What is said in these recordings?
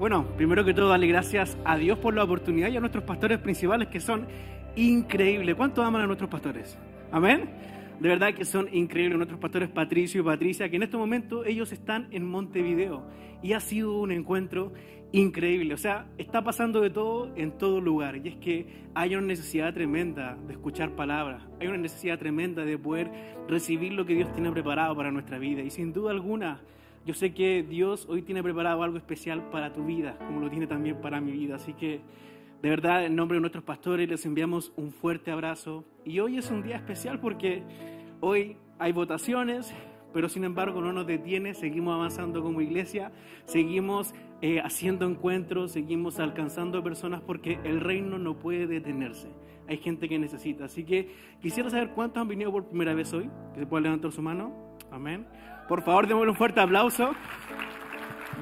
Bueno, primero que todo, darle gracias a Dios por la oportunidad y a nuestros pastores principales que son increíbles. ¿Cuánto aman a nuestros pastores? Amén. De verdad que son increíbles nuestros pastores Patricio y Patricia, que en este momento ellos están en Montevideo y ha sido un encuentro increíble. O sea, está pasando de todo en todo lugar. Y es que hay una necesidad tremenda de escuchar palabras. Hay una necesidad tremenda de poder recibir lo que Dios tiene preparado para nuestra vida. Y sin duda alguna, yo sé que Dios hoy tiene preparado algo especial para tu vida, como lo tiene también para mi vida. Así que, de verdad, en nombre de nuestros pastores, les enviamos un fuerte abrazo. Y hoy es un día especial porque hoy hay votaciones, pero sin embargo no nos detiene, seguimos avanzando como iglesia, seguimos eh, haciendo encuentros, seguimos alcanzando personas porque el reino no puede detenerse. Hay gente que necesita. Así que quisiera saber cuántos han venido por primera vez hoy. Que se pueda levantar su mano. Amén. Por favor, démosle un fuerte aplauso.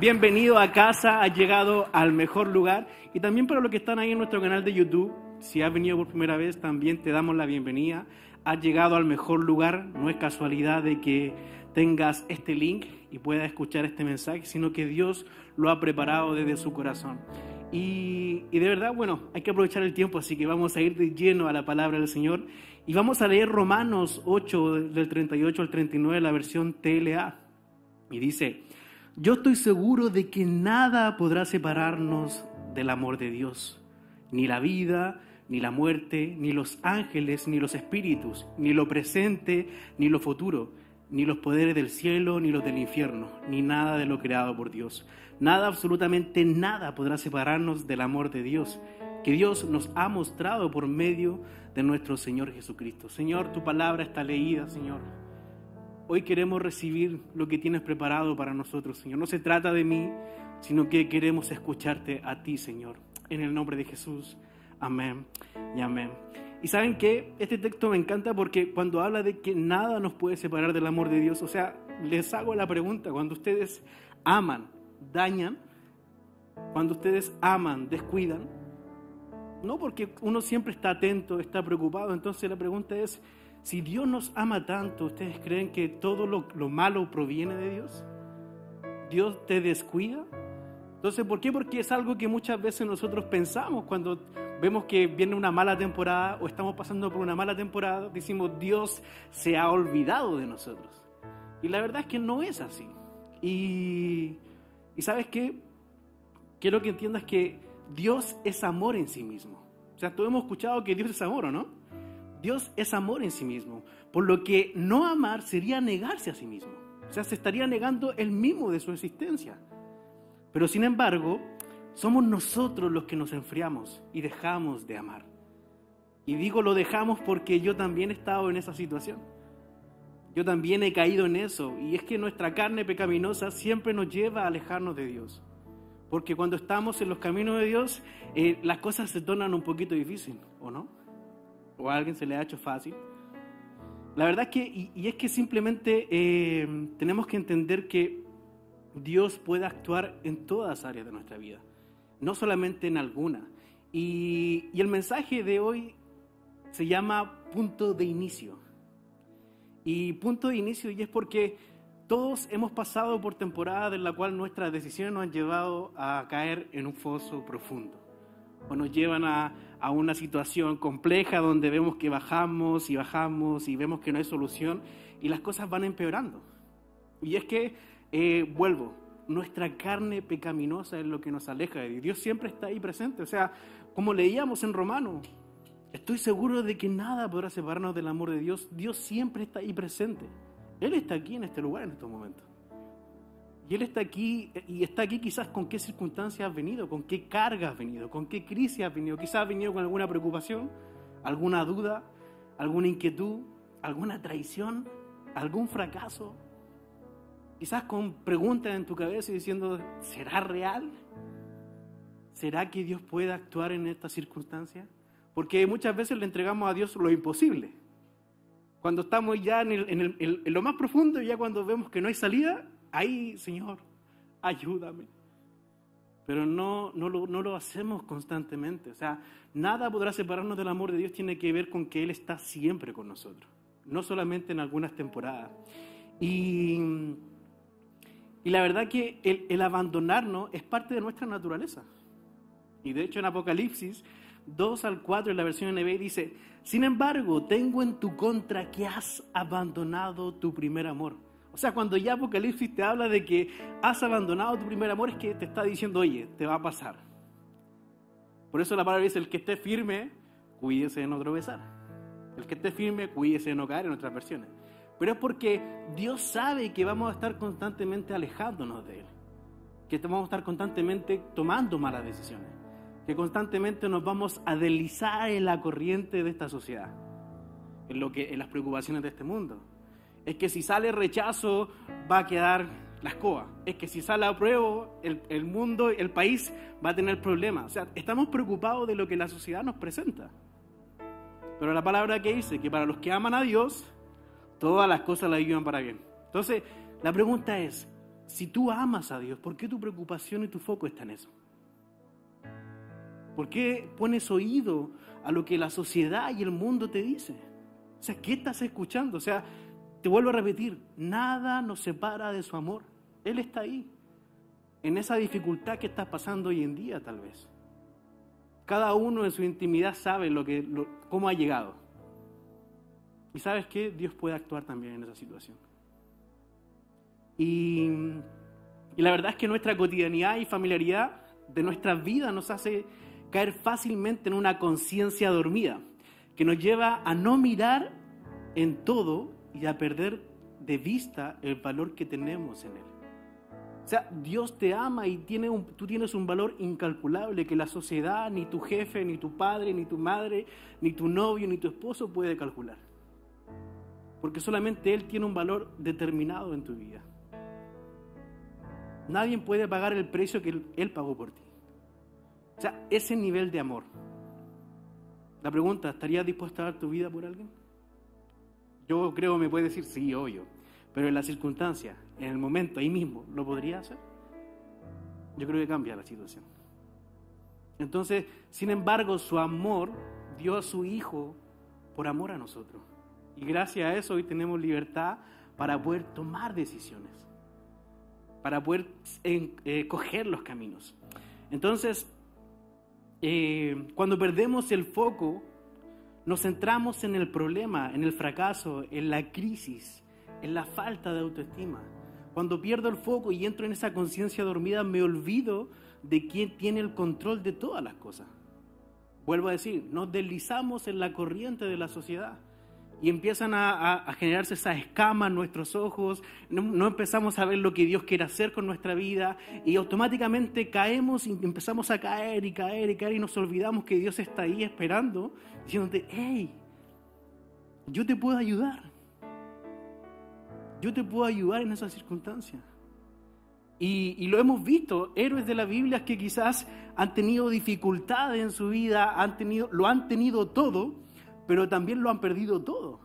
Bienvenido a casa, has llegado al mejor lugar. Y también para los que están ahí en nuestro canal de YouTube, si has venido por primera vez, también te damos la bienvenida. Has llegado al mejor lugar. No es casualidad de que tengas este link y puedas escuchar este mensaje, sino que Dios lo ha preparado desde su corazón. Y, de verdad, bueno, hay que aprovechar el tiempo, así que vamos a ir de lleno a la palabra del Señor y vamos a leer Romanos 8, del 38 al 39, la versión TLA. Y dice, yo estoy seguro de que nada podrá separarnos del amor de Dios, ni la vida, ni la muerte, ni los ángeles, ni los espíritus, ni lo presente, ni lo futuro, ni los poderes del cielo, ni los del infierno, ni nada de lo creado por Dios. Nada, absolutamente nada podrá separarnos del amor de Dios que Dios nos ha mostrado por medio de nuestro Señor Jesucristo. Señor, tu palabra está leída, Señor. Hoy queremos recibir lo que tienes preparado para nosotros, Señor. No se trata de mí, sino que queremos escucharte a ti, Señor. En el nombre de Jesús. Amén y amén. Y saben que este texto me encanta porque cuando habla de que nada nos puede separar del amor de Dios, o sea, les hago la pregunta, cuando ustedes aman, dañan, cuando ustedes aman, descuidan, no porque uno siempre está atento, está preocupado. Entonces la pregunta es, si Dios nos ama tanto, ¿ustedes creen que todo lo, malo proviene de Dios? ¿Dios te descuida? Entonces, ¿por qué? Porque es algo que muchas veces nosotros pensamos cuando vemos que viene una mala temporada o estamos pasando por una mala temporada, decimos, Dios se ha olvidado de nosotros. Y la verdad es que no es así. Y, y sabes qué? Quiero que entiendas que Dios es amor en sí mismo. O sea, todos hemos escuchado que Dios es amor, ¿o no? Dios es amor en sí mismo. Por lo que no amar sería negarse a sí mismo. O sea, se estaría negando el mismo de su existencia. Pero sin embargo, somos nosotros los que nos enfriamos y dejamos de amar. Y digo lo dejamos porque yo también he estado en esa situación. Yo también he caído en eso. Y es que nuestra carne pecaminosa siempre nos lleva a alejarnos de Dios. Porque cuando estamos en los caminos de Dios, eh, las cosas se tornan un poquito difíciles, ¿o no? ¿O a alguien se le ha hecho fácil? La verdad es que, y, es que simplemente eh, tenemos que entender que Dios puede actuar en todas áreas de nuestra vida, no solamente en alguna. Y el mensaje de hoy se llama punto de inicio. Y punto de inicio, y es porque todos hemos pasado por temporadas en la cual nuestras decisiones nos han llevado a caer en un foso profundo o nos llevan a, una situación compleja donde vemos que bajamos y bajamos y vemos que no hay solución y las cosas van empeorando. Y es que, eh, vuelvo, nuestra carne pecaminosa es lo que nos aleja de Dios. Dios siempre está ahí presente. O sea, como leíamos en Romano, estoy seguro de que nada podrá separarnos del amor de Dios. Dios siempre está ahí presente. Él está aquí en este lugar en estos momentos. Y Él está aquí, y está aquí quizás con qué circunstancias has venido, con qué carga has venido, con qué crisis has venido. Quizás has venido con alguna preocupación, alguna duda, alguna inquietud, alguna traición, algún fracaso. Quizás con preguntas en tu cabeza y diciendo, ¿será real? ¿Será que Dios puede actuar en esta circunstancia? Porque muchas veces le entregamos a Dios lo imposible. Cuando estamos ya en, lo más profundo, ya cuando vemos que no hay salida, ahí, Señor, ayúdame. Pero no, no, lo, no lo hacemos constantemente. O sea, nada podrá separarnos del amor de Dios, tiene que ver con que Él está siempre con nosotros, no solamente en algunas temporadas. Y, Y la verdad que el, el abandonarnos es parte de nuestra naturaleza. Y de hecho en Apocalipsis 2 al 4 en la versión NB dice, sin embargo, tengo en tu contra que has abandonado tu primer amor. O sea, cuando ya Apocalipsis te habla de que has abandonado tu primer amor, es que te está diciendo, oye, te va a pasar. Por eso la palabra dice, el que esté firme, cuídese de no tropezar. El que esté firme, cuídese de no caer en otras versiones. Pero es porque Dios sabe que vamos a estar constantemente alejándonos de Él. Que vamos a estar constantemente tomando malas decisiones que constantemente nos vamos a deslizar en la corriente de esta sociedad, en, lo que, en las preocupaciones de este mundo. Es que si sale rechazo va a quedar la escoba. Es que si sale apruebo, el, el mundo, el país va a tener problemas. O sea, estamos preocupados de lo que la sociedad nos presenta. Pero la palabra que dice que para los que aman a Dios, todas las cosas la ayudan para bien. Entonces, la pregunta es, si tú amas a Dios, ¿por qué tu preocupación y tu foco está en eso? ¿Por qué pones oído a lo que la sociedad y el mundo te dice? O sea, ¿qué estás escuchando? O sea, te vuelvo a repetir, nada nos separa de su amor. Él está ahí, en esa dificultad que estás pasando hoy en día tal vez. Cada uno en su intimidad sabe lo que, cómo ha llegado. Y sabes que Dios puede actuar también en esa situación. Y, y la verdad es que nuestra cotidianidad y familiaridad de nuestra vida nos hace caer fácilmente en una conciencia dormida, que nos lleva a no mirar en todo y a perder de vista el valor que tenemos en Él. O sea, Dios te ama y tiene un, tú tienes un valor incalculable que la sociedad, ni tu jefe, ni tu padre, ni tu madre, ni tu novio, ni tu esposo puede calcular. Porque solamente Él tiene un valor determinado en tu vida. Nadie puede pagar el precio que Él pagó por ti. O sea, ese nivel de amor. La pregunta, ¿estarías dispuesto a dar tu vida por alguien? Yo creo que me puede decir sí, obvio, pero en la circunstancia, en el momento, ahí mismo, ¿lo podría hacer? Yo creo que cambia la situación. Entonces, sin embargo, su amor dio a su Hijo por amor a nosotros. Y gracias a eso hoy tenemos libertad para poder tomar decisiones, para poder eh, coger los caminos. Entonces, eh, cuando perdemos el foco, nos centramos en el problema, en el fracaso, en la crisis, en la falta de autoestima. Cuando pierdo el foco y entro en esa conciencia dormida, me olvido de quién tiene el control de todas las cosas. Vuelvo a decir, nos deslizamos en la corriente de la sociedad y empiezan a, generarse esas escamas en nuestros ojos, no, empezamos a ver lo que Dios quiere hacer con nuestra vida y automáticamente caemos y empezamos a caer y caer y caer y nos olvidamos que Dios está ahí esperando, diciéndote, hey, yo te puedo ayudar, yo te puedo ayudar en esa circunstancia. Y, y, lo hemos visto, héroes de la Biblia que quizás han tenido dificultades en su vida, han tenido, lo han tenido todo, pero también lo han perdido todo.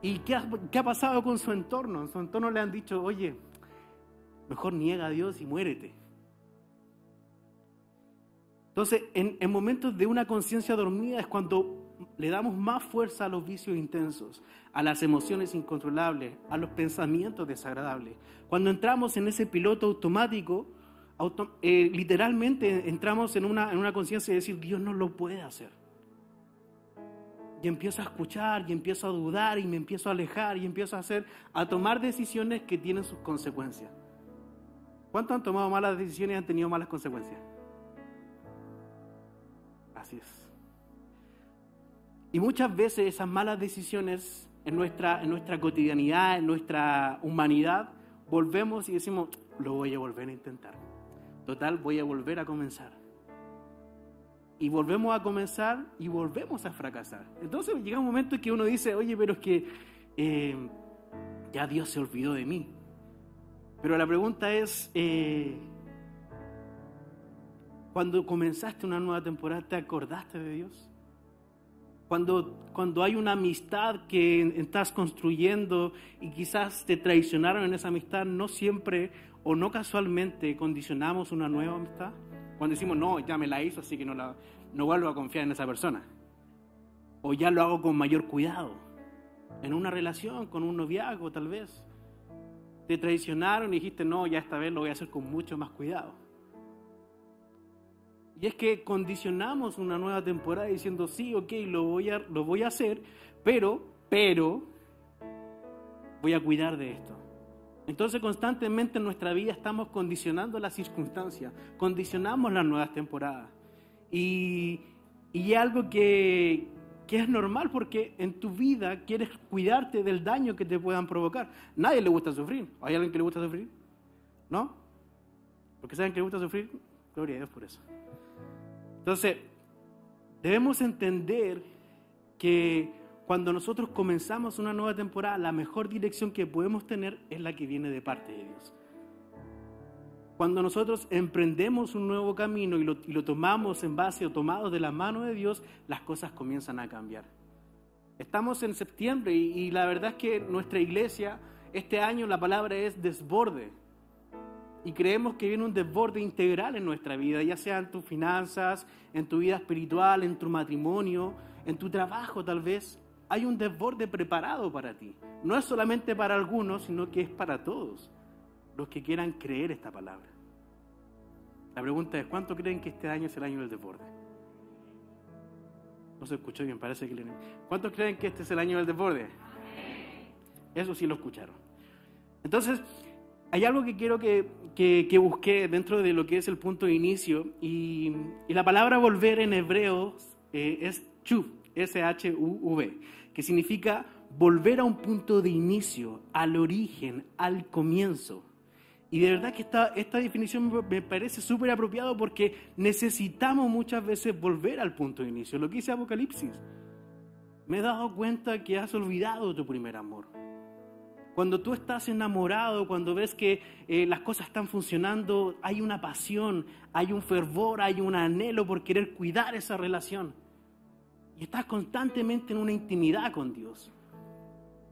¿Y qué ha, pasado con su entorno? En su entorno le han dicho, oye, mejor niega a Dios y muérete. Entonces, en, en momentos de una conciencia dormida es cuando le damos más fuerza a los vicios intensos, a las emociones incontrolables, a los pensamientos desagradables. Cuando entramos en ese piloto automático, eh, literalmente entramos en una, en una conciencia de decir, Dios no lo puede hacer y empiezo a escuchar y empiezo a dudar y me empiezo a alejar y empiezo a hacer, a tomar decisiones que tienen sus consecuencias. ¿Cuántos han tomado malas decisiones y han tenido malas consecuencias? Así es. Y muchas veces esas malas decisiones en nuestra, en nuestra cotidianidad, en nuestra humanidad, volvemos y decimos, lo voy a volver a intentar. Total, voy a volver a comenzar y volvemos a comenzar y volvemos a fracasar. Entonces llega un momento en que uno dice, oye, pero es que eh, ya Dios se olvidó de mí. Pero la pregunta es, eh, cuando comenzaste una nueva temporada, ¿te acordaste de Dios? Cuando, cuando hay una amistad que estás construyendo y quizás te traicionaron en esa amistad, no siempre o no casualmente condicionamos una nueva amistad. Cuando decimos, no, ya me la hizo, así que no, la, no vuelvo a confiar en esa persona. O ya lo hago con mayor cuidado. En una relación, con un noviazgo tal vez. te traicionaron y dijiste, no, ya esta vez lo voy a hacer con mucho más cuidado. Y es que condicionamos una nueva temporada diciendo, sí, ok, lo voy a, lo voy a hacer, pero, pero, voy a cuidar de esto. Entonces constantemente en nuestra vida estamos condicionando las circunstancias, condicionamos las nuevas temporadas. Y, y algo que, que es normal porque en tu vida quieres cuidarte del daño que te puedan provocar. Nadie le gusta sufrir. ¿Hay alguien que le gusta sufrir? ¿No? Porque saben que le gusta sufrir. Gloria a Dios por eso. Entonces, debemos entender que cuando nosotros comenzamos una nueva temporada, la mejor dirección que podemos tener es la que viene de parte de Dios. Cuando nosotros emprendemos un nuevo camino y lo, tomamos en base o tomados de la mano de Dios, las cosas comienzan a cambiar. Estamos en septiembre y, y la verdad es que nuestra iglesia, este año la palabra es desborde. Y creemos que viene un desborde integral en nuestra vida, ya sea en tus finanzas, en tu vida espiritual, en tu matrimonio, en tu trabajo tal vez. Hay un desborde preparado para ti. No es solamente para algunos, sino que es para todos los que quieran creer esta palabra. La pregunta es, ¿cuánto creen que este año es el año del desborde? No se escuchó bien, parece que... ¿Cuántos creen que este es el año del desborde? Eso sí lo escucharon. Entonces, hay algo que quiero que, que, busqué dentro de lo que es el punto de inicio y, la palabra volver en hebreo eh, es chuv, S-H-U-V, que significa volver a un punto de inicio, al origen, al comienzo. Y de verdad que esta, esta definición me parece súper apropiado porque necesitamos muchas veces volver al punto de inicio. Lo que dice Apocalipsis. Me he dado cuenta que has olvidado tu primer amor. Cuando tú estás enamorado, cuando ves que eh, las cosas están funcionando, hay una pasión, hay un fervor, hay un anhelo por querer cuidar esa relación. Y estás constantemente en una intimidad con Dios.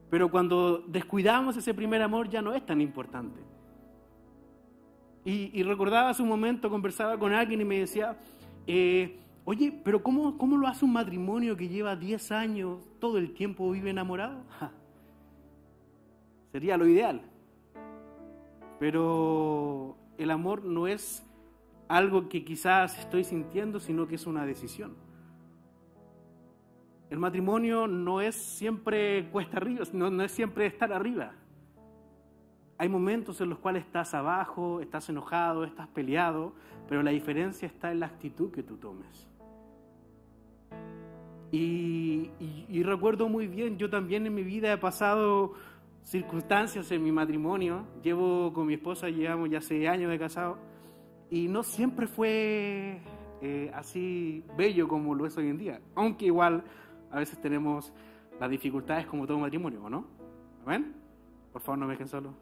Pero cuando descuidamos ese primer amor ya no es tan importante. Y, recordaba hace un momento, conversaba con alguien y me decía, eh, oye, pero cómo, ¿cómo lo hace un matrimonio que lleva 10 años, todo el tiempo vive enamorado? Sería lo ideal. Pero el amor no es algo que quizás estoy sintiendo, sino que es una decisión. El matrimonio no es siempre cuesta arriba, no, es siempre estar arriba. Hay momentos en los cuales estás abajo, estás enojado, estás peleado, pero la diferencia está en la actitud que tú tomes. Y, y recuerdo muy bien, yo también en mi vida he pasado circunstancias en mi matrimonio. Llevo con mi esposa, llevamos ya seis años de casado, y no siempre fue eh, así bello como lo es hoy en día. Aunque igual a veces tenemos las dificultades como todo matrimonio, ¿no? ¿Ven? Por favor, no me dejen solo.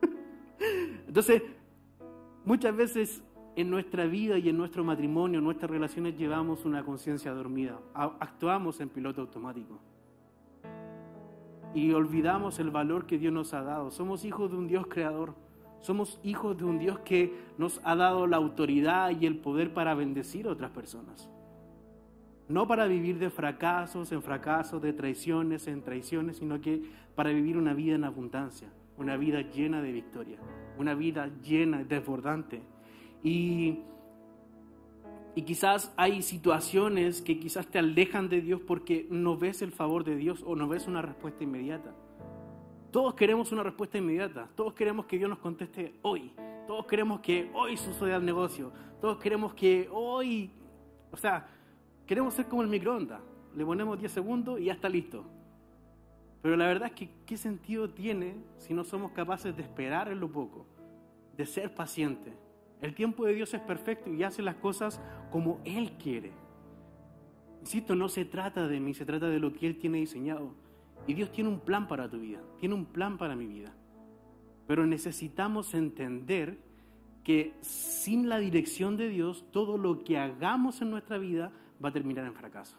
Entonces, muchas veces en nuestra vida y en nuestro matrimonio, en nuestras relaciones, llevamos una conciencia dormida. Actuamos en piloto automático y olvidamos el valor que Dios nos ha dado. Somos hijos de un Dios creador. Somos hijos de un Dios que nos ha dado la autoridad y el poder para bendecir a otras personas. No para vivir de fracasos en fracasos, de traiciones en traiciones, sino que para vivir una vida en abundancia, una vida llena de victoria, una vida llena, desbordante. Y y quizás hay situaciones que quizás te alejan de Dios porque no ves el favor de Dios o no ves una respuesta inmediata. Todos queremos una respuesta inmediata. Todos queremos que Dios nos conteste hoy. Todos queremos que hoy suceda el negocio. Todos queremos que hoy, o sea, queremos ser como el microondas. Le ponemos 10 segundos y ya está listo. Pero la verdad es que, ¿qué sentido tiene si no somos capaces de esperar en lo poco? De ser pacientes el tiempo de Dios es perfecto y hace las cosas como Él quiere. Insisto, no se trata de mí, se trata de lo que Él tiene diseñado. Y Dios tiene un plan para tu vida, tiene un plan para mi vida. Pero necesitamos entender que sin la dirección de Dios, todo lo que hagamos en nuestra vida va a terminar en fracaso.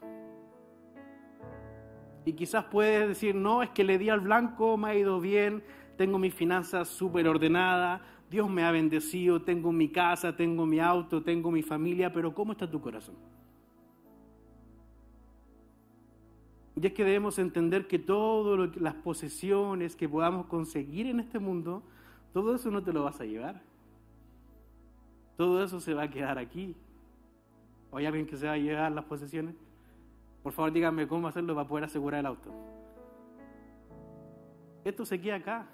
Y quizás puedes decir, no, es que le di al blanco, me ha ido bien, tengo mis finanzas súper ordenadas, Dios me ha bendecido, tengo mi casa, tengo mi auto, tengo mi familia, pero ¿cómo está tu corazón? Y es que debemos entender que todas las posesiones que podamos conseguir en este mundo, todo eso no te lo vas a llevar. Todo eso se va a quedar aquí. ¿O hay alguien que se va a llevar las posesiones? Por favor, díganme cómo hacerlo para poder asegurar el auto. Esto se queda acá.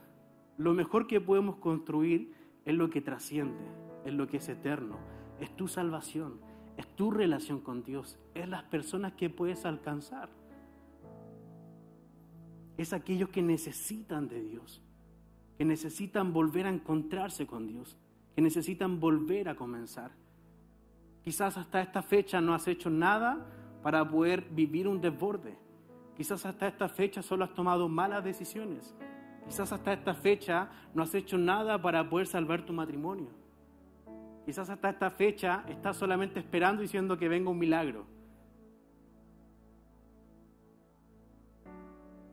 Lo mejor que podemos construir es lo que trasciende, es lo que es eterno, es tu salvación, es tu relación con Dios, es las personas que puedes alcanzar. Es aquellos que necesitan de Dios, que necesitan volver a encontrarse con Dios, que necesitan volver a comenzar. Quizás hasta esta fecha no has hecho nada para poder vivir un desborde. Quizás hasta esta fecha solo has tomado malas decisiones. Quizás hasta esta fecha no has hecho nada para poder salvar tu matrimonio. Quizás hasta esta fecha estás solamente esperando diciendo que venga un milagro.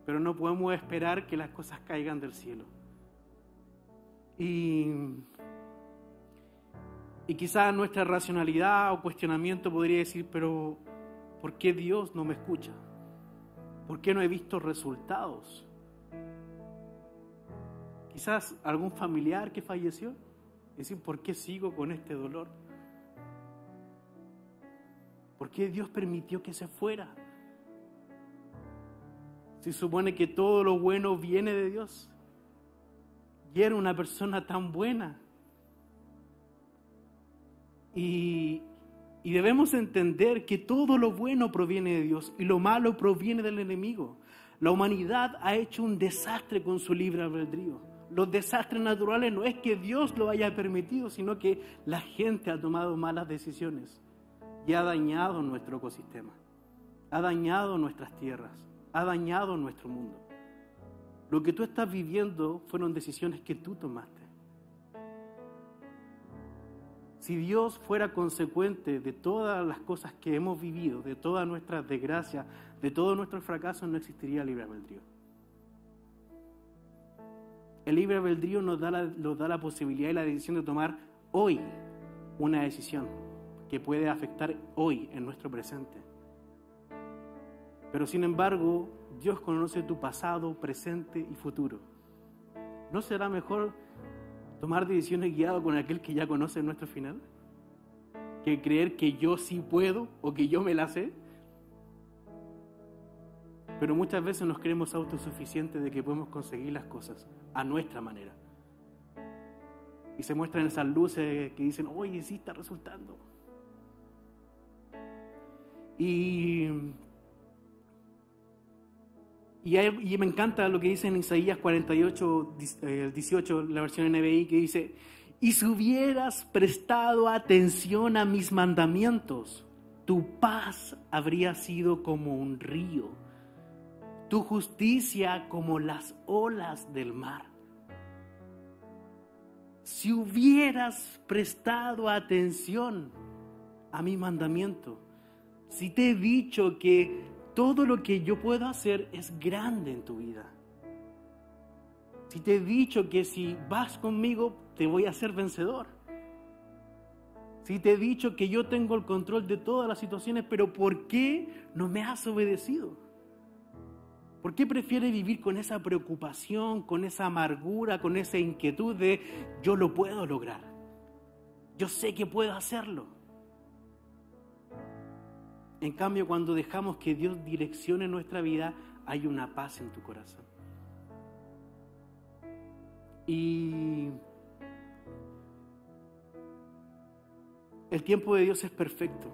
Pero no podemos esperar que las cosas caigan del cielo. Y, y quizás nuestra racionalidad o cuestionamiento podría decir, pero ¿por qué Dios no me escucha? ¿Por qué no he visto resultados? Quizás algún familiar que falleció decir, ¿por qué sigo con este dolor? ¿Por qué Dios permitió que se fuera? Se supone que todo lo bueno viene de Dios. Y era una persona tan buena. Y, y debemos entender que todo lo bueno proviene de Dios y lo malo proviene del enemigo. La humanidad ha hecho un desastre con su libre albedrío los desastres naturales no es que Dios lo haya permitido, sino que la gente ha tomado malas decisiones y ha dañado nuestro ecosistema, ha dañado nuestras tierras, ha dañado nuestro mundo. Lo que tú estás viviendo fueron decisiones que tú tomaste. Si Dios fuera consecuente de todas las cosas que hemos vivido, de todas nuestras desgracias, de todos nuestros fracasos, no existiría libre albedrío. El libre albedrío nos da, la, nos da la posibilidad y la decisión de tomar hoy una decisión que puede afectar hoy en nuestro presente. Pero sin embargo, Dios conoce tu pasado, presente y futuro. ¿No será mejor tomar decisiones guiadas con aquel que ya conoce nuestro final? Que creer que yo sí puedo o que yo me la sé. Pero muchas veces nos creemos autosuficientes de que podemos conseguir las cosas a nuestra manera. Y se muestran esas luces que dicen, oye, sí está resultando. Y, y, me encanta lo que dice en Isaías 48, 18, eh, la versión NBI, que dice, y si hubieras prestado atención a mis mandamientos, tu paz habría sido como un río tu justicia como las olas del mar. Si hubieras prestado atención a mi mandamiento, si te he dicho que todo lo que yo puedo hacer es grande en tu vida, si te he dicho que si vas conmigo te voy a hacer vencedor, si te he dicho que yo tengo el control de todas las situaciones, pero ¿por qué no me has obedecido? ¿Por qué prefiere vivir con esa preocupación, con esa amargura, con esa inquietud de yo lo puedo lograr? Yo sé que puedo hacerlo. En cambio, cuando dejamos que Dios direccione nuestra vida, hay una paz en tu corazón. Y el tiempo de Dios es perfecto.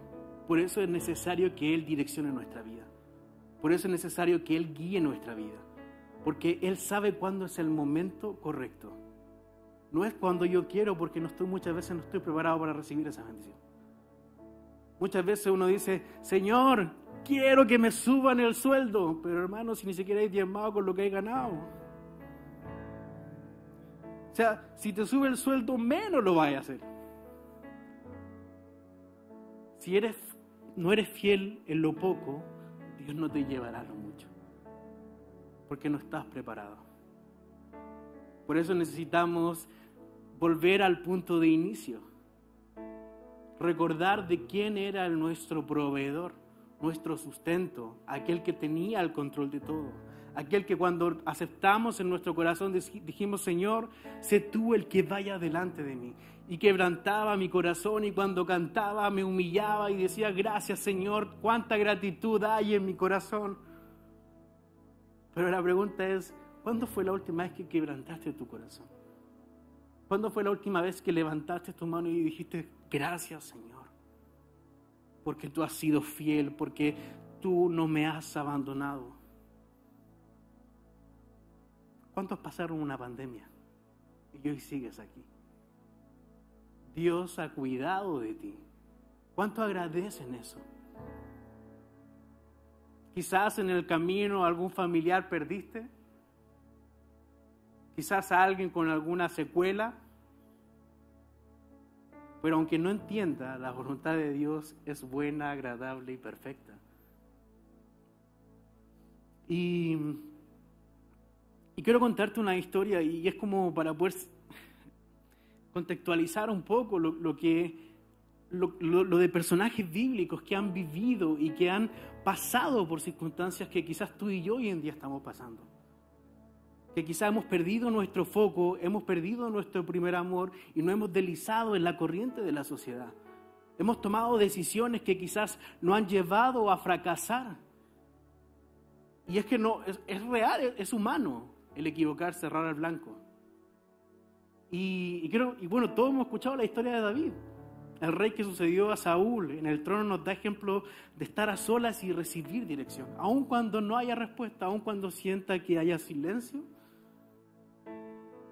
Por eso es necesario que Él direccione nuestra vida. Por eso es necesario que Él guíe nuestra vida, porque Él sabe cuándo es el momento correcto. No es cuando yo quiero, porque muchas veces no estoy preparado para recibir esa bendición. Muchas veces uno dice, Señor, quiero que me suban el sueldo, pero hermano, si ni siquiera hay diezmado con lo que he ganado. O sea, si te sube el sueldo, menos lo vayas a hacer. Si eres, no eres fiel en lo poco, Dios no te llevará lo mucho, porque no estás preparado. Por eso necesitamos volver al punto de inicio, recordar de quién era nuestro proveedor, nuestro sustento, aquel que tenía el control de todo, aquel que cuando aceptamos en nuestro corazón dijimos, Señor, sé tú el que vaya delante de mí. Y quebrantaba mi corazón y cuando cantaba me humillaba y decía, gracias Señor, cuánta gratitud hay en mi corazón. Pero la pregunta es, ¿cuándo fue la última vez que quebrantaste tu corazón? ¿Cuándo fue la última vez que levantaste tu mano y dijiste, gracias Señor? Porque tú has sido fiel, porque tú no me has abandonado. ¿Cuántos pasaron una pandemia y hoy sigues aquí? Dios ha cuidado de ti. ¿Cuánto agradecen eso? Quizás en el camino algún familiar perdiste quizás a alguien con alguna secuela, pero aunque no entienda, la voluntad de Dios es buena, agradable y perfecta. Y, quiero contarte una historia y es como para poder contextualizar un poco lo, que lo, de personajes bíblicos que han vivido y que han pasado por circunstancias que quizás tú y yo hoy en día estamos pasando que quizá hemos perdido nuestro foco, hemos perdido nuestro primer amor y no hemos deslizado en la corriente de la sociedad. Hemos tomado decisiones que quizás nos han llevado a fracasar. Y es que no, es, real, es, humano el equivocarse, cerrar al blanco. Y, creo, y bueno, todos hemos escuchado la historia de David, el rey que sucedió a Saúl. En el trono nos da ejemplo de estar a solas y recibir dirección. Aun cuando no haya respuesta, aun cuando sienta que haya silencio,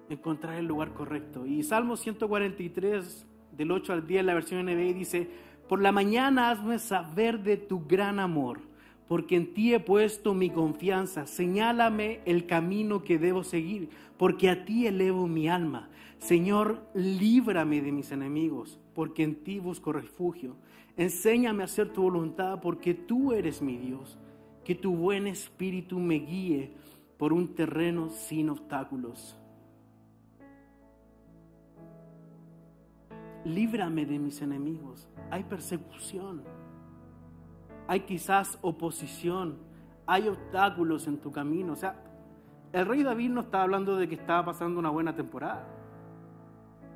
encontrar el lugar correcto. Y Salmo 143, del 8 al 10, la versión NBI dice, por la mañana hazme saber de tu gran amor, porque en ti he puesto mi confianza. Señálame el camino que debo seguir, porque a ti elevo mi alma. Señor, líbrame de mis enemigos, porque en ti busco refugio. Enséñame a hacer tu voluntad, porque tú eres mi Dios. Que tu buen espíritu me guíe por un terreno sin obstáculos. Líbrame de mis enemigos. Hay persecución, hay quizás oposición, hay obstáculos en tu camino. O sea, el rey David no está hablando de que estaba pasando una buena temporada.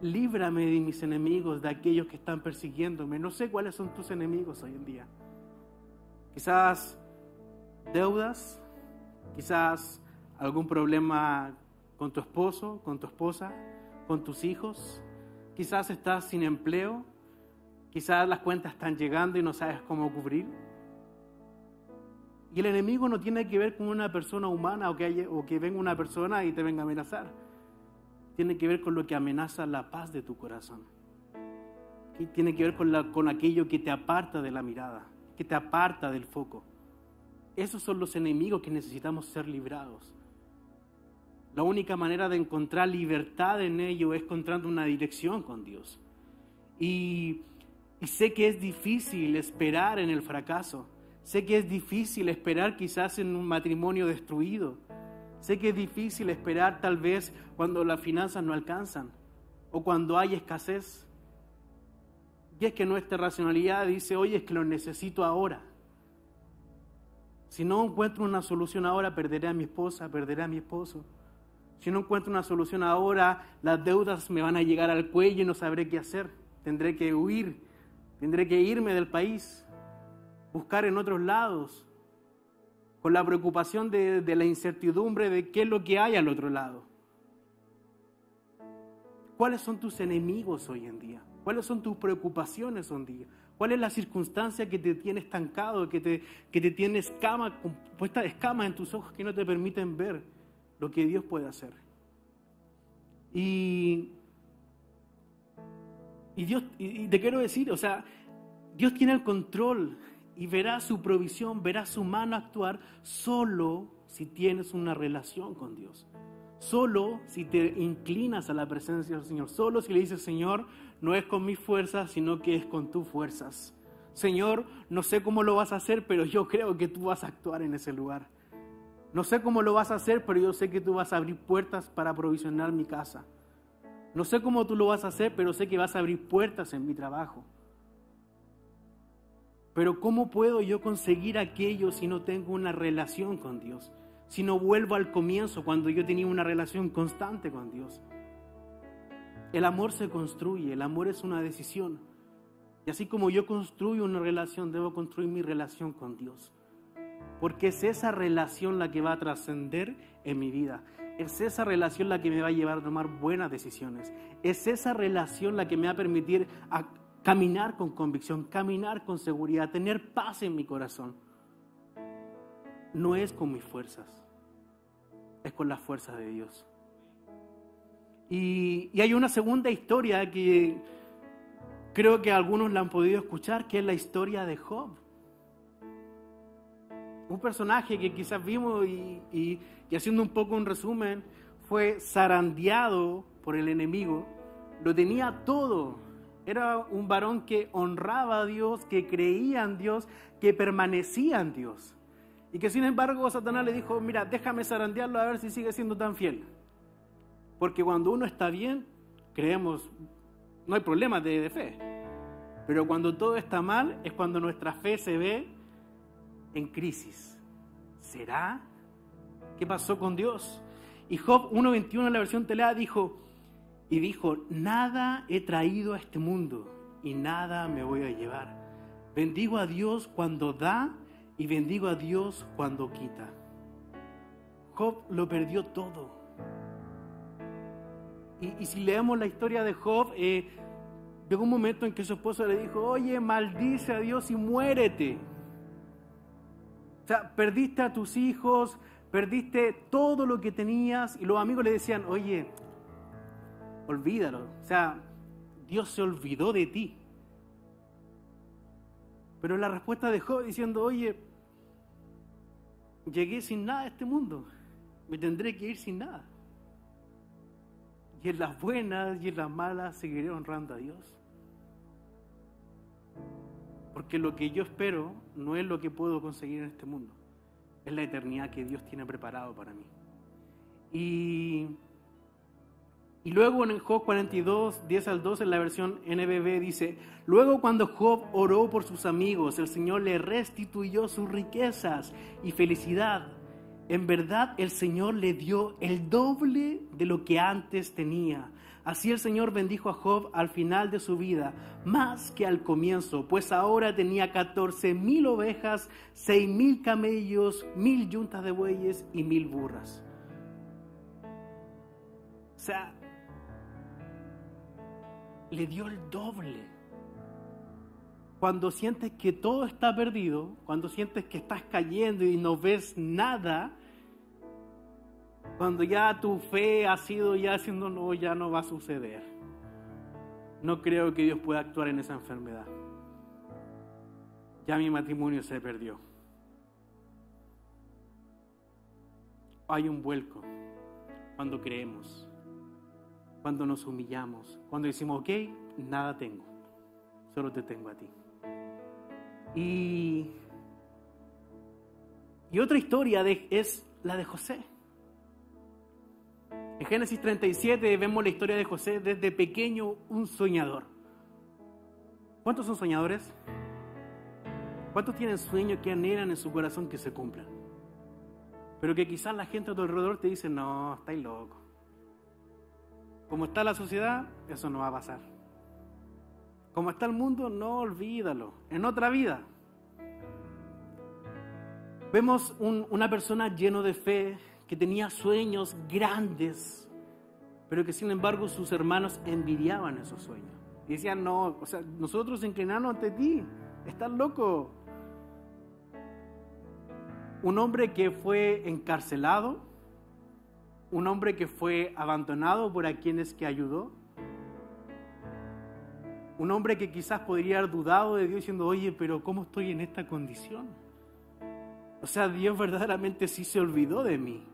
Líbrame de mis enemigos, de aquellos que están persiguiéndome. No sé cuáles son tus enemigos hoy en día. Quizás deudas, quizás algún problema con tu esposo, con tu esposa, con tus hijos, Quizás estás sin empleo, quizás las cuentas están llegando y no sabes cómo cubrir. Y el enemigo no tiene que ver con una persona humana o que, o que venga una persona y te venga a amenazar. Tiene que ver con lo que amenaza la paz de tu corazón. Tiene que ver con aquello que te aparta de la mirada, que te aparta del foco. Esos son los enemigos que necesitamos ser librados. La única manera de encontrar libertad en ello es encontrando una dirección con Dios. Y, sé que es difícil esperar en el fracaso. Sé que es difícil esperar quizás en un matrimonio destruido. Sé que es difícil esperar tal vez cuando las finanzas no alcanzan o cuando hay escasez. Y es que nuestra racionalidad dice, oye, es que lo necesito ahora. Si no encuentro una solución ahora, perderé a mi esposa, perderé a mi esposo. Si no encuentro una solución ahora, las deudas me van a llegar al cuello y no sabré qué hacer. Tendré que huir, tendré que irme del país, buscar en otros lados, con la preocupación de, la incertidumbre de qué es lo que hay al otro lado. ¿Cuáles son tus enemigos hoy en día? ¿Cuáles son tus preocupaciones hoy en día? ¿Cuál es la circunstancia que te tiene estancado, que te, que te tiene escama, puesta escamas en tus ojos que no te permiten ver? Lo que Dios puede hacer. Y, y Dios, te quiero decir, o sea, Dios tiene el control y verá su provisión, verá su mano actuar solo si tienes una relación con Dios. Solo si te inclinas a la presencia del Señor. Solo si le dices, Señor, no es con mis fuerzas, sino que es con tus fuerzas. Señor, no sé cómo lo vas a hacer, pero yo creo que tú vas a actuar en ese lugar. No sé cómo lo vas a hacer, pero yo sé que tú vas a abrir puertas para provisionar mi casa. No sé cómo tú lo vas a hacer, pero sé que vas a abrir puertas en mi trabajo. Pero ¿cómo puedo yo conseguir aquello si no tengo una relación con Dios? Si no vuelvo al comienzo cuando yo tenía una relación constante con Dios. El amor se construye, el amor es una decisión. Y así como yo construyo una relación, debo construir mi relación con Dios. Porque es esa relación la que va a trascender en mi vida. Es esa relación la que me va a llevar a tomar buenas decisiones. Es esa relación la que me va a permitir caminar con convicción, caminar con seguridad, tener paz en mi corazón. No es con mis fuerzas, es con las fuerzas de Dios. Y, y hay una segunda historia que creo que algunos la han podido escuchar, que es la historia de Job. Un personaje que quizás vimos y, y, haciendo un poco un resumen, fue zarandeado por el enemigo, lo tenía todo, era un varón que honraba a Dios, que creía en Dios, que permanecía en Dios. Y que sin embargo Satanás le dijo, mira, déjame zarandearlo a ver si sigue siendo tan fiel. Porque cuando uno está bien, creemos, no hay problema de fe. Pero cuando todo está mal es cuando nuestra fe se ve en crisis. ¿Será? ¿Qué pasó con Dios? Y Job 1.21 en la versión telea dijo, y dijo, nada he traído a este mundo y nada me voy a llevar. Bendigo a Dios cuando da y bendigo a Dios cuando quita. Job lo perdió todo. Y, si leemos la historia de Job, eh, llegó un momento en que su esposo le dijo, oye, maldice a Dios y muérete. Sea, perdiste a tus hijos, perdiste todo lo que tenías y los amigos le decían, oye, olvídalo. O sea, Dios se olvidó de ti. Pero la respuesta de Job diciendo, oye, llegué sin nada a este mundo, me tendré que ir sin nada. Y en las buenas y en las malas seguiré honrando a Dios. Porque lo que yo espero no es lo que puedo conseguir en este mundo, es la eternidad que Dios tiene preparado para mí. Y y luego en Job 42, 10 al 12, en la versión NBB dice, luego cuando Job oró por sus amigos, el Señor le restituyó sus riquezas y felicidad. En verdad el Señor le dio el doble de lo que antes tenía. Así el Señor bendijo a Job al final de su vida, más que al comienzo, pues ahora tenía 14 mil ovejas, seis mil camellos, mil yuntas de bueyes y mil burras. O sea, le dio el doble. Cuando sientes que todo está perdido, cuando sientes que estás cayendo y no ves nada, cuando ya tu fe ha sido ya haciendo no, ya no va a suceder. No creo que Dios pueda actuar en esa enfermedad. Ya mi matrimonio se perdió. Hay un vuelco cuando creemos cuando nos humillamos, cuando decimos, ok, nada tengo, solo te tengo a ti. Y, y otra historia es la de José. En Génesis 37 vemos la historia de José desde pequeño, un soñador. ¿Cuántos son soñadores? ¿Cuántos tienen sueños que anhelan en su corazón que se cumplan? Pero que quizás la gente a tu alrededor te dice, no, estáis loco. Como está la sociedad, eso no va a pasar. Como está el mundo, no olvídalo. En otra vida. Vemos una persona lleno de fe, que tenía sueños grandes, pero que sin embargo sus hermanos envidiaban esos sueños. Y decían, no, o sea, nosotros inclinamos ante ti, estás loco. Un hombre que fue encarcelado, un hombre que fue abandonado por a quienes que ayudó, un hombre que quizás podría haber dudado de Dios diciendo, oye, pero ¿cómo estoy en esta condición? O sea, Dios verdaderamente sí se olvidó de mí.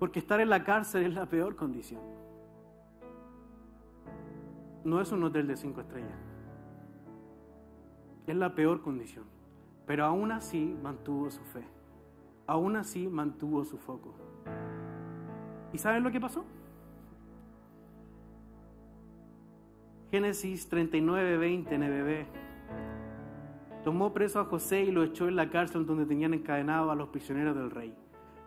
Porque estar en la cárcel es la peor condición. No es un hotel de cinco estrellas. Es la peor condición. Pero aún así mantuvo su fe. Aún así mantuvo su foco. ¿Y saben lo que pasó? Génesis 39, 20 NBB. Tomó preso a José y lo echó en la cárcel donde tenían encadenado a los prisioneros del rey.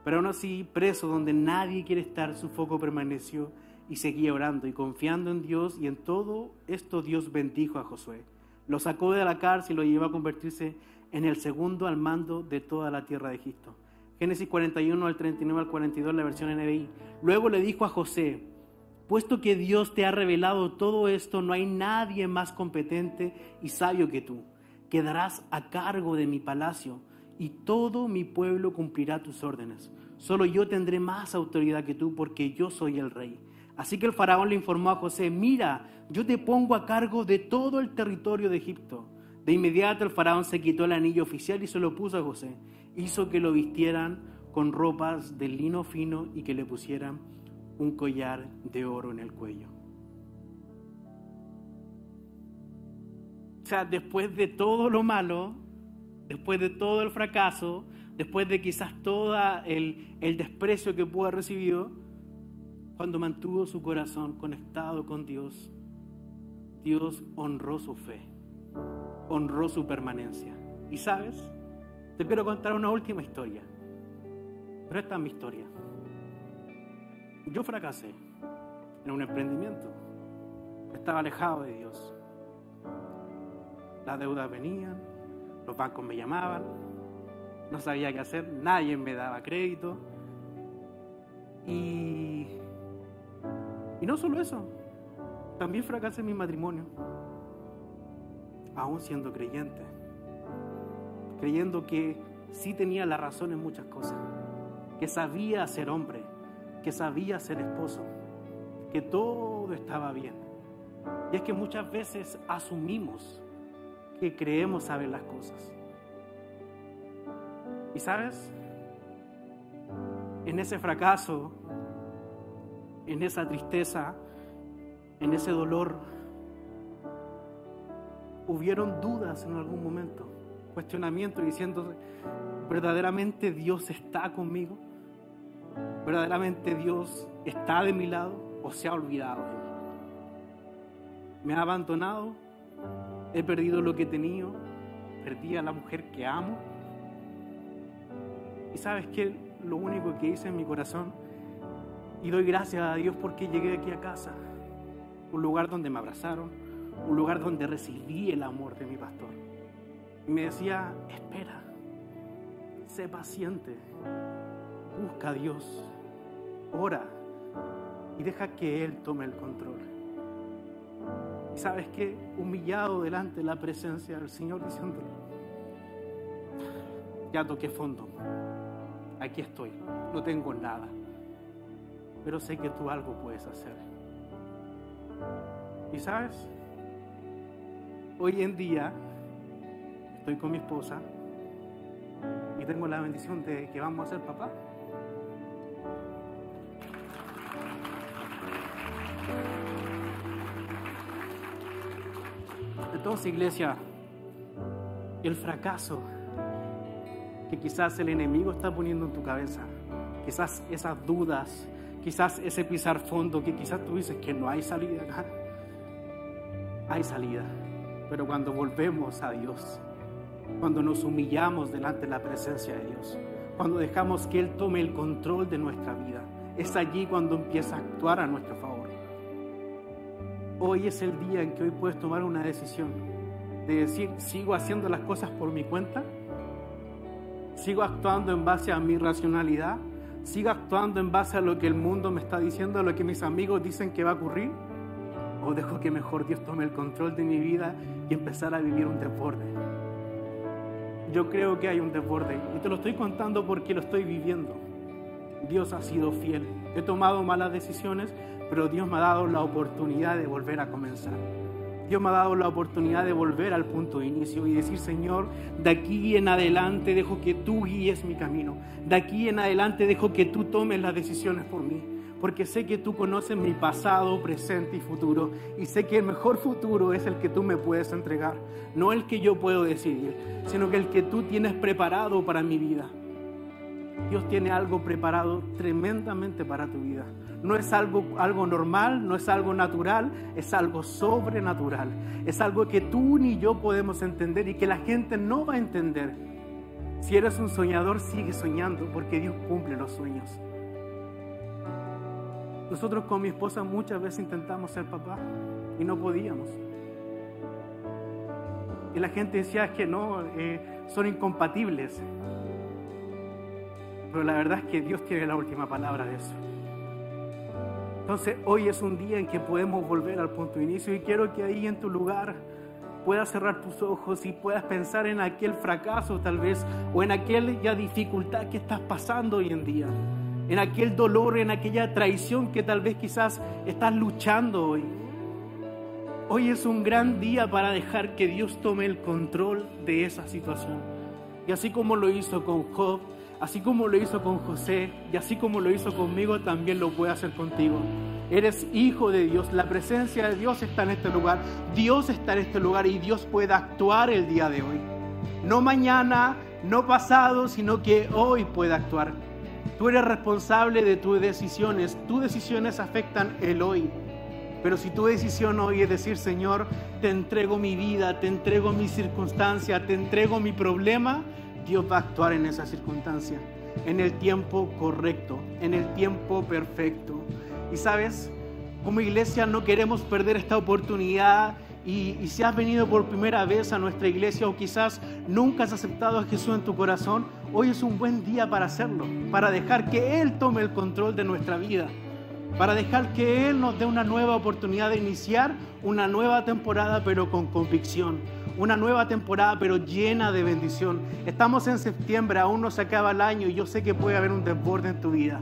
Pero aún así, preso donde nadie quiere estar, su foco permaneció y seguía orando y confiando en Dios y en todo esto Dios bendijo a Josué. Lo sacó de la cárcel y lo llevó a convertirse en el segundo al mando de toda la tierra de Egipto. Génesis 41 al 39 al 42, la versión NBI. Luego le dijo a José, puesto que Dios te ha revelado todo esto, no hay nadie más competente y sabio que tú. Quedarás a cargo de mi palacio y todo mi pueblo cumplirá tus órdenes. Solo yo tendré más autoridad que tú porque yo soy el rey. Así que el faraón le informó a José, mira, yo te pongo a cargo de todo el territorio de Egipto. De inmediato el faraón se quitó el anillo oficial y se lo puso a José. Hizo que lo vistieran con ropas de lino fino y que le pusieran un collar de oro en el cuello. O sea, después de todo lo malo, después de todo el fracaso, después de quizás todo el, el desprecio que pudo haber recibido, cuando mantuvo su corazón conectado con Dios, Dios honró su fe, honró su permanencia. Y sabes, te quiero contar una última historia, pero esta es mi historia. Yo fracasé en un emprendimiento, estaba alejado de Dios. Las deudas venían, los bancos me llamaban, no sabía qué hacer, nadie me daba crédito. Y, y no solo eso, también fracasé mi matrimonio, aún siendo creyente, creyendo que sí tenía la razón en muchas cosas, que sabía ser hombre, que sabía ser esposo, que todo estaba bien. Y es que muchas veces asumimos que creemos saber las cosas. Y sabes, en ese fracaso, en esa tristeza, en ese dolor, hubieron dudas en algún momento, cuestionamiento diciendo, ¿verdaderamente Dios está conmigo? ¿Verdaderamente Dios está de mi lado o se ha olvidado de mí? ¿Me ha abandonado? He perdido lo que he tenido. Perdí a la mujer que amo. Y sabes que lo único que hice en mi corazón, y doy gracias a Dios porque llegué aquí a casa, un lugar donde me abrazaron, un lugar donde recibí el amor de mi pastor. Y me decía, espera, sé paciente, busca a Dios, ora y deja que Él tome el control. Y sabes qué? Humillado delante de la presencia del Señor, diciéndole, ya toqué fondo, aquí estoy, no tengo nada, pero sé que tú algo puedes hacer. Y sabes, hoy en día estoy con mi esposa y tengo la bendición de que vamos a ser papá. Entonces, iglesia, el fracaso que quizás el enemigo está poniendo en tu cabeza, quizás esas dudas, quizás ese pisar fondo, que quizás tú dices que no hay salida acá, hay salida. Pero cuando volvemos a Dios, cuando nos humillamos delante de la presencia de Dios, cuando dejamos que Él tome el control de nuestra vida, es allí cuando empieza a actuar a nuestro favor. Hoy es el día en que hoy puedes tomar una decisión de decir, sigo haciendo las cosas por mi cuenta, sigo actuando en base a mi racionalidad, sigo actuando en base a lo que el mundo me está diciendo, a lo que mis amigos dicen que va a ocurrir, o dejo que mejor Dios tome el control de mi vida y empezar a vivir un desborde. Yo creo que hay un desborde y te lo estoy contando porque lo estoy viviendo. Dios ha sido fiel. He tomado malas decisiones, pero Dios me ha dado la oportunidad de volver a comenzar. Dios me ha dado la oportunidad de volver al punto de inicio y decir, Señor, de aquí en adelante dejo que tú guíes mi camino. De aquí en adelante dejo que tú tomes las decisiones por mí. Porque sé que tú conoces mi pasado, presente y futuro. Y sé que el mejor futuro es el que tú me puedes entregar. No el que yo puedo decidir, sino que el que tú tienes preparado para mi vida. Dios tiene algo preparado tremendamente para tu vida. No es algo, algo normal, no es algo natural, es algo sobrenatural. Es algo que tú ni yo podemos entender y que la gente no va a entender. Si eres un soñador, sigue soñando porque Dios cumple los sueños. Nosotros con mi esposa muchas veces intentamos ser papá y no podíamos. Y la gente decía que no, eh, son incompatibles. Pero la verdad es que Dios tiene la última palabra de eso. Entonces hoy es un día en que podemos volver al punto de inicio y quiero que ahí en tu lugar puedas cerrar tus ojos y puedas pensar en aquel fracaso tal vez o en aquella dificultad que estás pasando hoy en día, en aquel dolor, en aquella traición que tal vez quizás estás luchando hoy. Hoy es un gran día para dejar que Dios tome el control de esa situación. Y así como lo hizo con Job, Así como lo hizo con José y así como lo hizo conmigo, también lo puede hacer contigo. Eres hijo de Dios, la presencia de Dios está en este lugar, Dios está en este lugar y Dios puede actuar el día de hoy. No mañana, no pasado, sino que hoy puede actuar. Tú eres responsable de tus decisiones, tus decisiones afectan el hoy. Pero si tu decisión hoy es decir, Señor, te entrego mi vida, te entrego mi circunstancia, te entrego mi problema, Dios va a actuar en esa circunstancia, en el tiempo correcto, en el tiempo perfecto. Y sabes, como iglesia no queremos perder esta oportunidad y, si has venido por primera vez a nuestra iglesia o quizás nunca has aceptado a Jesús en tu corazón, hoy es un buen día para hacerlo, para dejar que Él tome el control de nuestra vida, para dejar que Él nos dé una nueva oportunidad de iniciar una nueva temporada pero con convicción una nueva temporada, pero llena de bendición. Estamos en septiembre, aún no se acaba el año y yo sé que puede haber un desborde en tu vida.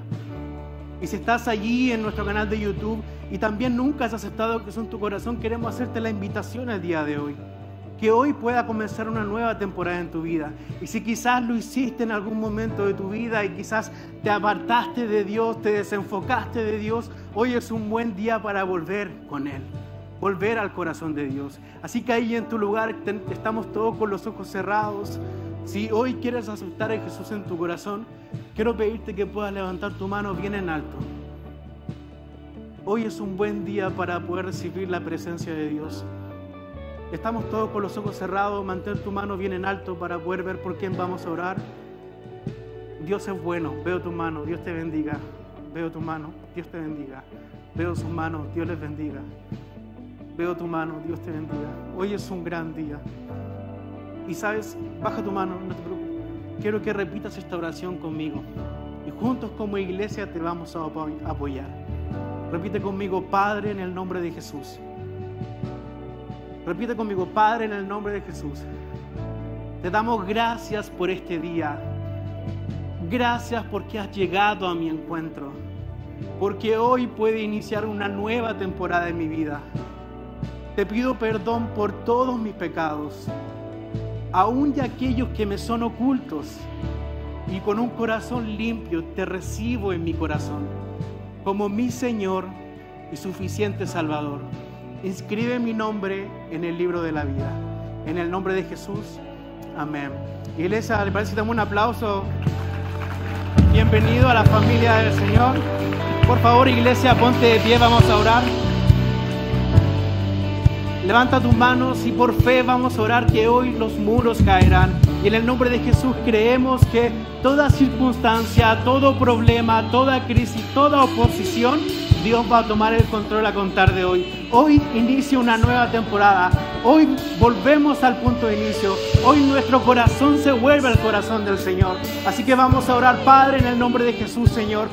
Y si estás allí en nuestro canal de YouTube y también nunca has aceptado que en tu corazón, queremos hacerte la invitación el día de hoy. Que hoy pueda comenzar una nueva temporada en tu vida. Y si quizás lo hiciste en algún momento de tu vida y quizás te apartaste de Dios, te desenfocaste de Dios, hoy es un buen día para volver con Él volver al corazón de Dios. Así que ahí en tu lugar estamos todos con los ojos cerrados. Si hoy quieres aceptar a Jesús en tu corazón, quiero pedirte que puedas levantar tu mano bien en alto. Hoy es un buen día para poder recibir la presencia de Dios. Estamos todos con los ojos cerrados, mantén tu mano bien en alto para poder ver por quién vamos a orar. Dios es bueno, veo tu mano, Dios te bendiga. Veo tu mano, Dios te bendiga. Veo su mano, Dios les bendiga. Veo tu mano, Dios te bendiga. Hoy es un gran día. Y sabes, baja tu mano, no te preocupes. Quiero que repitas esta oración conmigo. Y juntos como iglesia te vamos a apoyar. Repite conmigo, Padre, en el nombre de Jesús. Repite conmigo, Padre, en el nombre de Jesús. Te damos gracias por este día. Gracias porque has llegado a mi encuentro. Porque hoy puede iniciar una nueva temporada en mi vida. Te pido perdón por todos mis pecados, aun de aquellos que me son ocultos. Y con un corazón limpio te recibo en mi corazón, como mi Señor y suficiente Salvador. Inscribe mi nombre en el libro de la vida. En el nombre de Jesús. Amén. Iglesia, ¿le parece que damos un aplauso? Bienvenido a la familia del Señor. Por favor, iglesia, ponte de pie, vamos a orar. Levanta tus manos y por fe vamos a orar que hoy los muros caerán. Y en el nombre de Jesús creemos que toda circunstancia, todo problema, toda crisis, toda oposición, Dios va a tomar el control a contar de hoy. Hoy inicia una nueva temporada. Hoy volvemos al punto de inicio. Hoy nuestro corazón se vuelve al corazón del Señor. Así que vamos a orar, Padre, en el nombre de Jesús, Señor.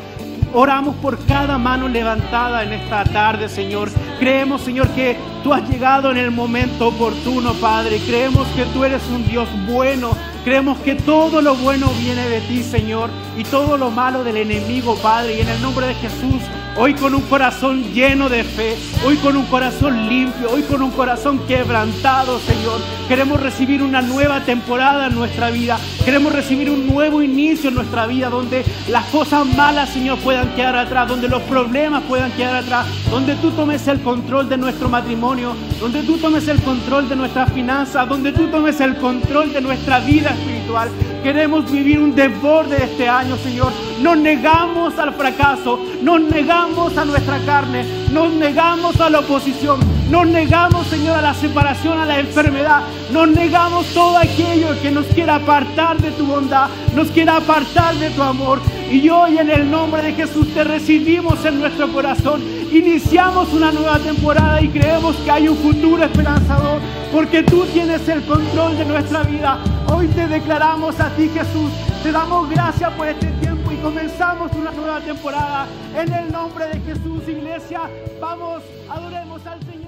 Oramos por cada mano levantada en esta tarde, Señor. Creemos, Señor, que tú has llegado en el momento oportuno, Padre. Creemos que tú eres un Dios bueno. Creemos que todo lo bueno viene de ti, Señor, y todo lo malo del enemigo, Padre. Y en el nombre de Jesús, hoy con un corazón lleno de fe, hoy con un corazón limpio, hoy con un corazón quebrantado, Señor. Queremos recibir una nueva temporada en nuestra vida. Queremos recibir un nuevo inicio en nuestra vida donde las cosas malas, Señor, puedan quedar atrás, donde los problemas puedan quedar atrás, donde tú tomes el control de nuestro matrimonio, donde tú tomes el control de nuestras finanzas, donde tú tomes el control de nuestra vida espiritual queremos vivir un desborde de este año, Señor. Nos negamos al fracaso, nos negamos a nuestra carne, nos negamos a la oposición, nos negamos, Señor, a la separación, a la enfermedad, nos negamos todo aquello que nos quiera apartar de tu bondad, nos quiera apartar de tu amor. Y hoy en el nombre de Jesús te recibimos en nuestro corazón. Iniciamos una nueva temporada y creemos que hay un futuro esperanzador porque tú tienes el control de nuestra vida. Hoy te declaramos a ti Jesús. Te damos gracias por este tiempo y comenzamos una nueva temporada. En el nombre de Jesús, iglesia, vamos, adoremos al Señor.